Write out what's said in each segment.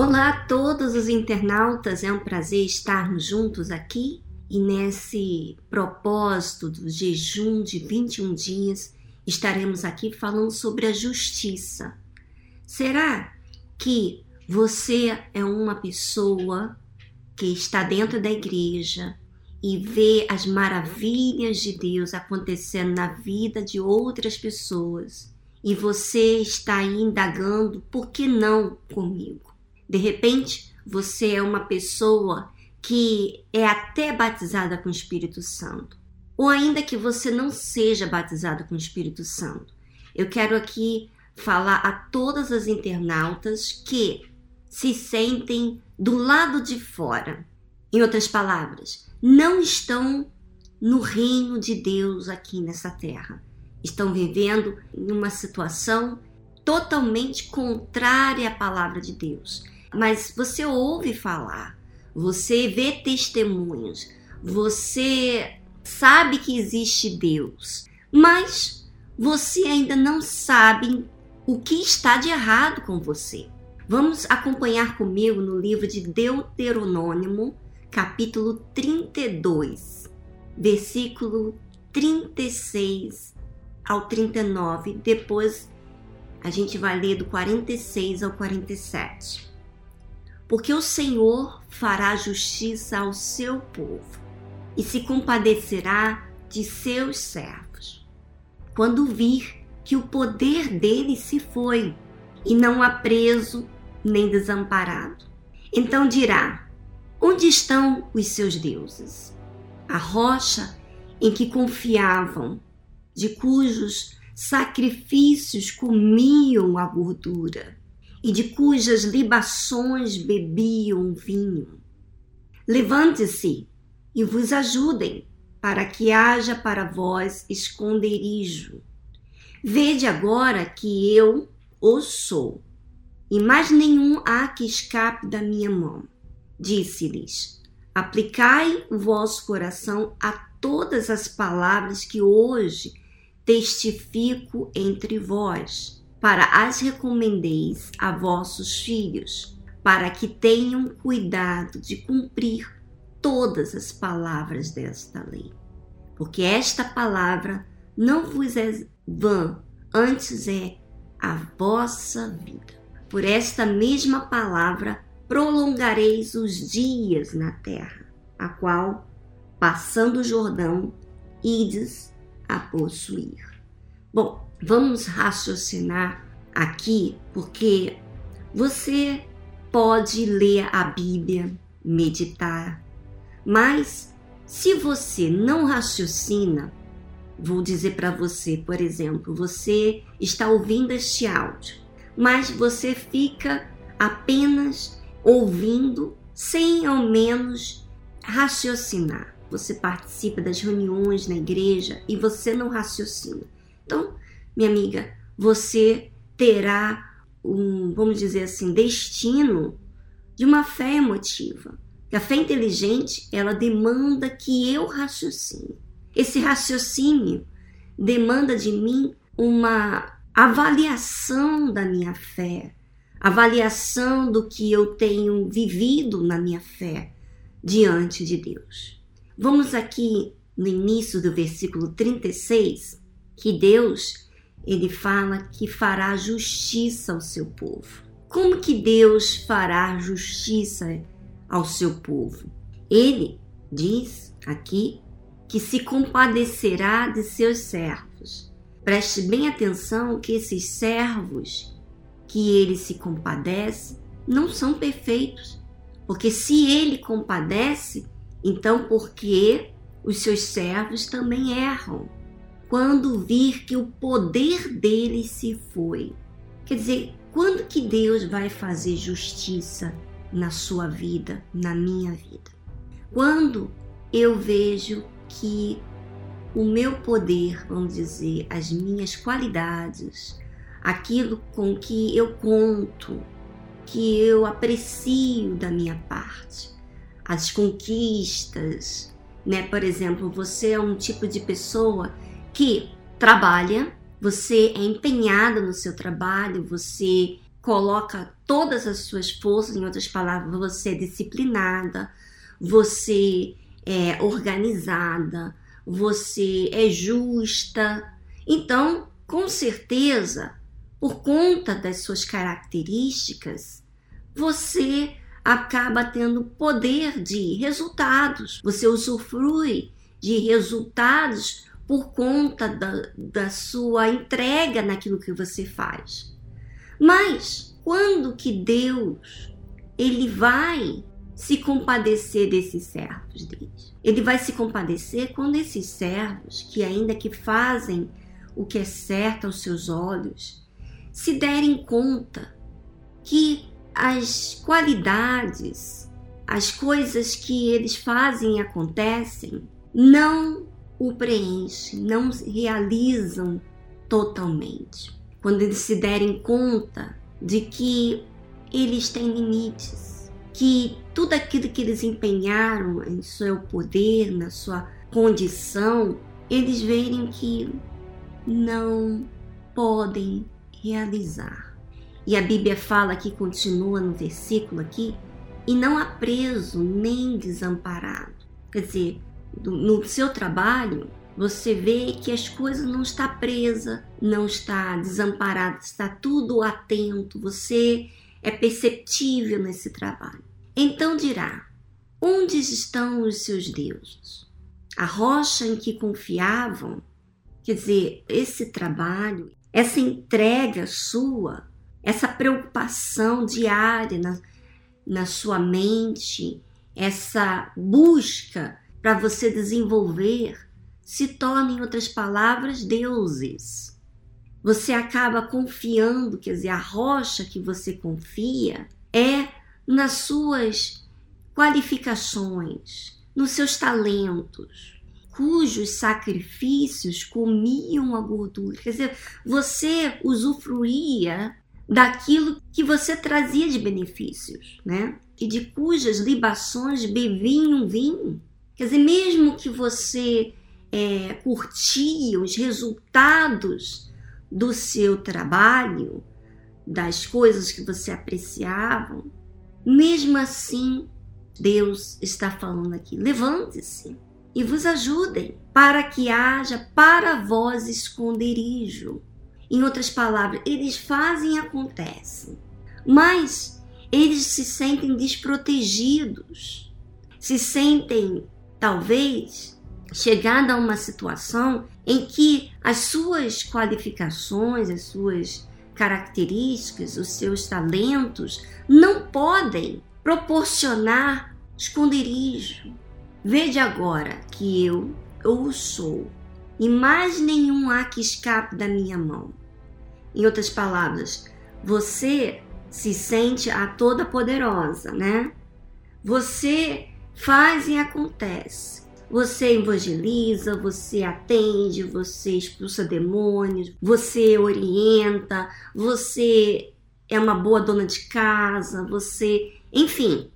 Olá a todos os internautas, é um prazer estarmos juntos aqui e nesse propósito do jejum de 21 dias estaremos aqui falando sobre a justiça. Será que você é uma pessoa que está dentro da igreja e vê as maravilhas de Deus acontecendo na vida de outras pessoas e você está aí indagando por que não comigo? De repente, você é uma pessoa que é até batizada com o Espírito Santo, ou ainda que você não seja batizada com o Espírito Santo. Eu quero aqui falar a todas as internautas que se sentem do lado de fora. Em outras palavras, não estão no reino de Deus aqui nessa terra. Estão vivendo em uma situação totalmente contrária à palavra de Deus mas você ouve falar, você vê testemunhos, você sabe que existe Deus, mas você ainda não sabe o que está de errado com você. Vamos acompanhar comigo no livro de Deuteronômio, capítulo 32, versículo 36 ao 39. Depois a gente vai ler do 46 ao 47 porque o Senhor fará justiça ao seu povo e se compadecerá de seus servos. Quando vir que o poder dele se foi e não há preso nem desamparado, então dirá: Onde estão os seus deuses? A rocha em que confiavam, de cujos sacrifícios comiam a gordura e de cujas libações bebiam vinho. Levante-se e vos ajudem, para que haja para vós esconderijo. Vede agora que eu o sou, e mais nenhum há que escape da minha mão. Disse-lhes: Aplicai o vosso coração a todas as palavras que hoje testifico entre vós para as recomendeis a vossos filhos, para que tenham cuidado de cumprir todas as palavras desta lei. Porque esta palavra não vos é vã, antes é a vossa vida. Por esta mesma palavra prolongareis os dias na terra, a qual, passando o Jordão, ides a possuir. Bom, vamos raciocinar aqui, porque você pode ler a Bíblia, meditar, mas se você não raciocina, vou dizer para você, por exemplo, você está ouvindo este áudio, mas você fica apenas ouvindo sem ao menos raciocinar. Você participa das reuniões na igreja e você não raciocina. Então, minha amiga, você terá um, vamos dizer assim, destino de uma fé emotiva. A fé inteligente, ela demanda que eu raciocine. Esse raciocínio demanda de mim uma avaliação da minha fé, avaliação do que eu tenho vivido na minha fé diante de Deus. Vamos aqui no início do versículo 36, que Deus ele fala que fará justiça ao seu povo. Como que Deus fará justiça ao seu povo? Ele diz aqui que se compadecerá de seus servos. Preste bem atenção que esses servos que ele se compadece não são perfeitos. Porque se ele compadece, então porque os seus servos também erram quando vir que o poder dele se foi. Quer dizer, quando que Deus vai fazer justiça na sua vida, na minha vida? Quando eu vejo que o meu poder, vamos dizer, as minhas qualidades, aquilo com que eu conto, que eu aprecio da minha parte, as conquistas, né? Por exemplo, você é um tipo de pessoa que trabalha, você é empenhada no seu trabalho, você coloca todas as suas forças, em outras palavras, você é disciplinada, você é organizada, você é justa. Então, com certeza, por conta das suas características, você acaba tendo poder de resultados. Você usufrui de resultados por conta da, da sua entrega naquilo que você faz. Mas quando que Deus ele vai se compadecer desses servos deles? Ele vai se compadecer quando esses servos, que ainda que fazem o que é certo aos seus olhos, se derem conta que as qualidades, as coisas que eles fazem e acontecem, não o preenchem, não realizam totalmente. Quando eles se derem conta de que eles têm limites, que tudo aquilo que eles empenharam em seu poder, na sua condição, eles verem que não podem realizar. E a Bíblia fala que continua no versículo aqui, e não há preso nem desamparado. Quer dizer, no seu trabalho, você vê que as coisas não está presa, não está desamparada, está tudo atento, você é perceptível nesse trabalho. Então dirá: onde estão os seus deuses? A rocha em que confiavam, quer dizer, esse trabalho, essa entrega sua, essa preocupação diária na, na sua mente, essa busca para você desenvolver, se torna, em outras palavras, deuses. Você acaba confiando, quer dizer, a rocha que você confia é nas suas qualificações, nos seus talentos, cujos sacrifícios comiam a gordura. Quer dizer, você usufruía daquilo que você trazia de benefícios, né? E de cujas libações bebiam vinho. Quer dizer, mesmo que você é, curtia os resultados do seu trabalho, das coisas que você apreciava, mesmo assim, Deus está falando aqui: levante-se e vos ajudem, para que haja para vós esconderijo. Em outras palavras, eles fazem e acontece, mas eles se sentem desprotegidos, se sentem talvez chegada a uma situação em que as suas qualificações, as suas características, os seus talentos não podem proporcionar esconderijo. Vede agora que eu, eu sou, e mais nenhum há que escape da minha mão. Em outras palavras, você se sente a toda poderosa, né? Você faz e acontece. Você evangeliza, você atende, você expulsa demônios, você orienta, você é uma boa dona de casa, você, enfim,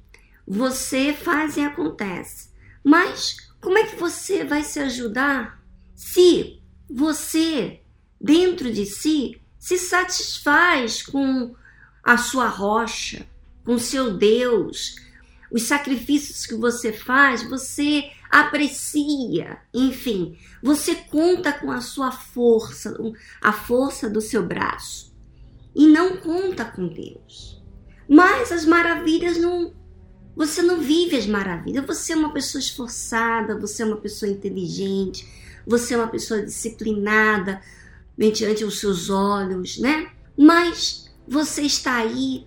você faz e acontece. Mas como é que você vai se ajudar se você, dentro de si, se satisfaz com a sua rocha, com seu Deus, os sacrifícios que você faz, você aprecia, enfim, você conta com a sua força, a força do seu braço e não conta com Deus. Mas as maravilhas não. Você não vive as maravilhas. Você é uma pessoa esforçada, você é uma pessoa inteligente, você é uma pessoa disciplinada mediante os seus olhos, né? Mas você está aí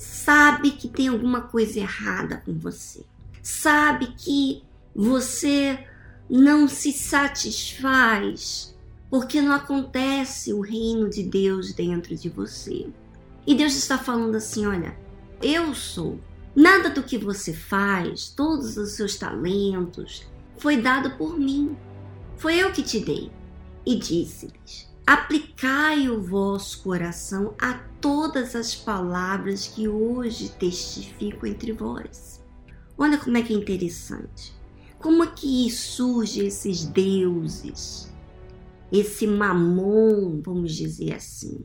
sabe que tem alguma coisa errada com você, sabe que você não se satisfaz porque não acontece o reino de Deus dentro de você. E Deus está falando assim: olha, eu sou. Nada do que você faz, todos os seus talentos, foi dado por mim. Foi eu que te dei. E disse-lhes: Aplicai o vosso coração a todas as palavras que hoje testifico entre vós. Olha como é que é interessante. Como é que surge esses deuses, esse mamon, vamos dizer assim,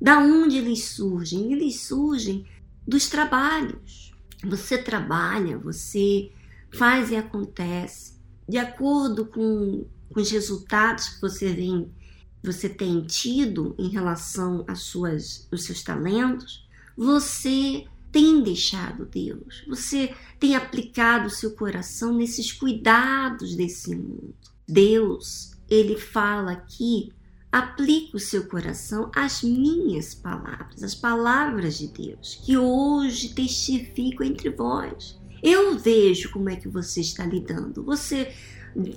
Da onde eles surgem? Eles surgem dos trabalhos. Você trabalha, você faz e acontece de acordo com, com os resultados que você vem você tem tido em relação às suas, os seus talentos, você tem deixado Deus, você tem aplicado o seu coração nesses cuidados desse mundo. Deus, ele fala aqui, aplique o seu coração às minhas palavras, as palavras de Deus, que hoje testifico entre vós. Eu vejo como é que você está lidando. Você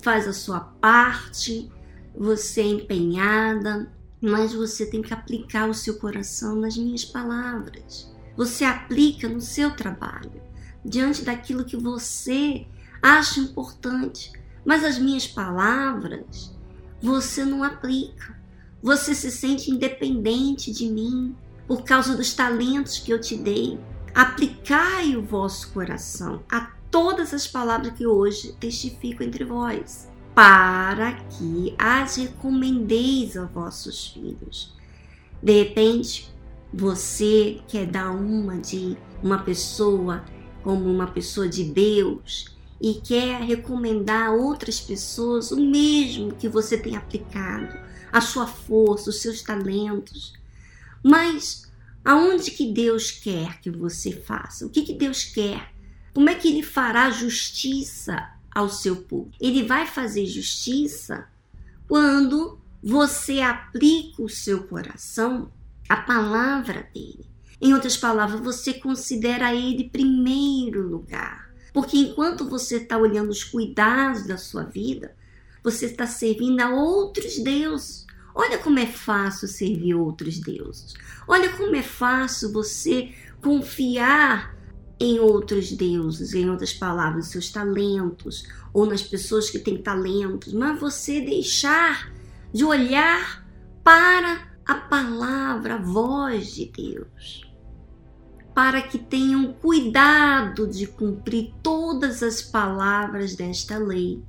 faz a sua parte, você é empenhada, mas você tem que aplicar o seu coração nas minhas palavras. Você aplica no seu trabalho, diante daquilo que você acha importante, mas as minhas palavras você não aplica. Você se sente independente de mim por causa dos talentos que eu te dei. Aplicai o vosso coração a todas as palavras que hoje testifico entre vós para que as recomendeis a vossos filhos. De repente, você quer dar uma de uma pessoa como uma pessoa de Deus e quer recomendar a outras pessoas o mesmo que você tem aplicado, a sua força, os seus talentos. Mas aonde que Deus quer que você faça? O que, que Deus quer? Como é que ele fará justiça ao seu povo. Ele vai fazer justiça quando você aplica o seu coração à palavra dele. Em outras palavras, você considera ele primeiro lugar. Porque enquanto você está olhando os cuidados da sua vida, você está servindo a outros deuses. Olha como é fácil servir outros deuses. Olha como é fácil você confiar em outros deuses, em outras palavras, seus talentos, ou nas pessoas que têm talentos, mas você deixar de olhar para a palavra, a voz de Deus, para que tenham cuidado de cumprir todas as palavras desta lei.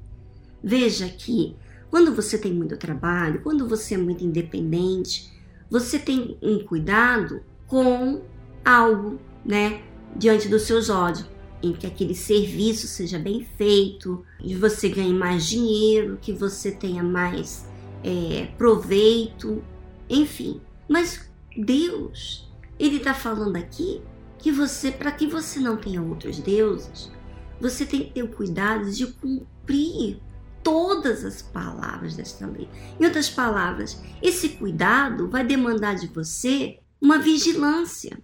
Veja que quando você tem muito trabalho, quando você é muito independente, você tem um cuidado com algo, né? Diante dos seus olhos, em que aquele serviço seja bem feito, que você ganhe mais dinheiro, que você tenha mais é, proveito, enfim. Mas Deus, Ele está falando aqui que você, para que você não tenha outros deuses, você tem que ter o cuidado de cumprir todas as palavras desta lei. Em outras palavras, esse cuidado vai demandar de você uma vigilância.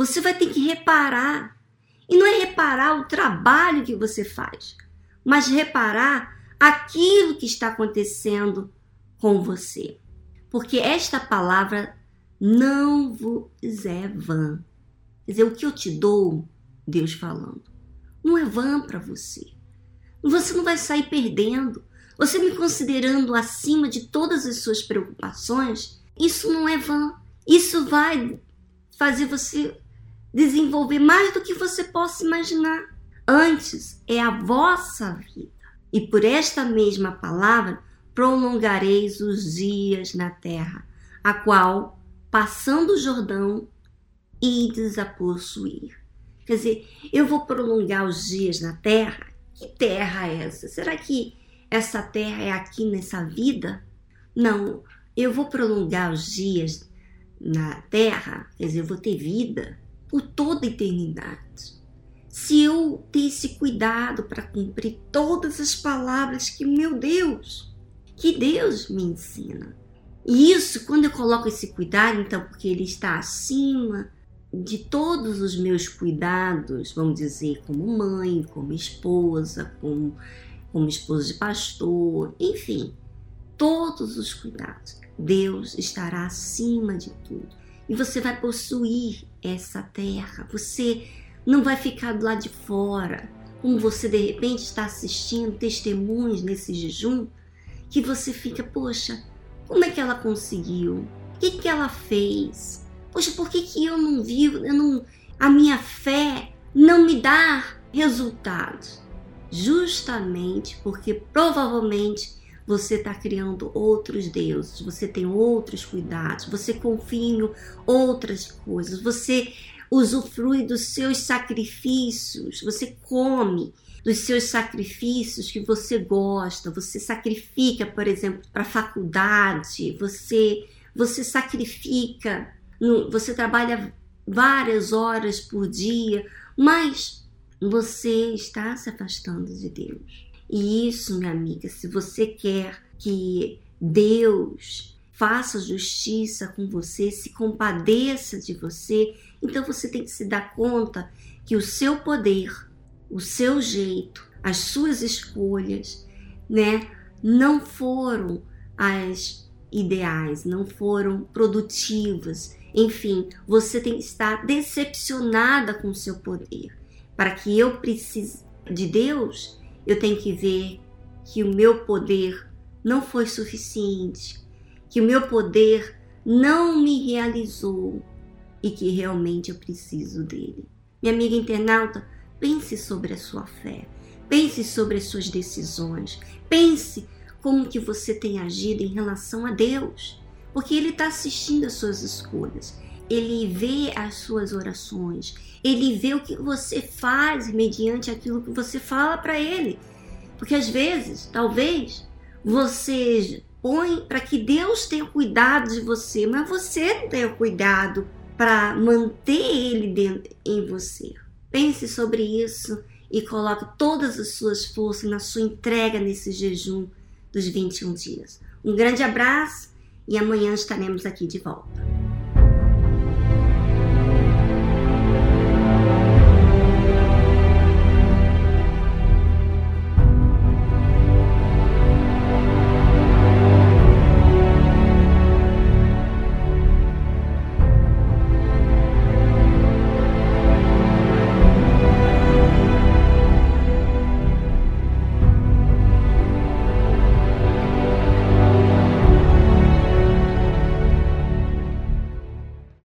Você vai ter que reparar. E não é reparar o trabalho que você faz, mas reparar aquilo que está acontecendo com você. Porque esta palavra não vos é vã. Quer dizer, o que eu te dou, Deus falando, não é vã para você. Você não vai sair perdendo. Você me considerando acima de todas as suas preocupações, isso não é vã. Isso vai fazer você desenvolver mais do que você possa imaginar. Antes é a vossa vida. E por esta mesma palavra prolongareis os dias na terra, a qual, passando o Jordão, ides a possuir. Quer dizer, eu vou prolongar os dias na terra? Que terra é essa? Será que essa terra é aqui nessa vida? Não, eu vou prolongar os dias na terra, quer dizer, eu vou ter vida por toda a eternidade. Se eu ter esse cuidado para cumprir todas as palavras que, meu Deus, que Deus me ensina. E isso, quando eu coloco esse cuidado, então, porque ele está acima de todos os meus cuidados, vamos dizer, como mãe, como esposa, como, como esposa de pastor, enfim, todos os cuidados. Deus estará acima de tudo e você vai possuir essa terra. Você não vai ficar do lado de fora, como você de repente está assistindo testemunhos nesse jejum, que você fica, poxa, como é que ela conseguiu? O que, que ela fez? Poxa, por que, que eu não vi? Eu não, a minha fé não me dá resultados. Justamente porque provavelmente você está criando outros deuses, você tem outros cuidados, você confia em outras coisas, você usufrui dos seus sacrifícios, você come dos seus sacrifícios que você gosta, você sacrifica, por exemplo, para a faculdade, você você sacrifica, você trabalha várias horas por dia, mas você está se afastando de Deus. E isso, minha amiga, se você quer que Deus faça justiça com você, se compadeça de você, então você tem que se dar conta que o seu poder, o seu jeito, as suas escolhas, né, não foram as ideais, não foram produtivas. Enfim, você tem que estar decepcionada com o seu poder. Para que eu precise de Deus, eu tenho que ver que o meu poder não foi suficiente, que o meu poder não me realizou e que realmente eu preciso dele. Minha amiga internauta, pense sobre a sua fé, pense sobre as suas decisões, pense como que você tem agido em relação a Deus, porque Ele está assistindo as suas escolhas. Ele vê as suas orações, ele vê o que você faz mediante aquilo que você fala para ele. Porque às vezes, talvez, você põe para que Deus tenha cuidado de você, mas você não tenha cuidado para manter ele dentro em você. Pense sobre isso e coloque todas as suas forças na sua entrega nesse jejum dos 21 dias. Um grande abraço e amanhã estaremos aqui de volta.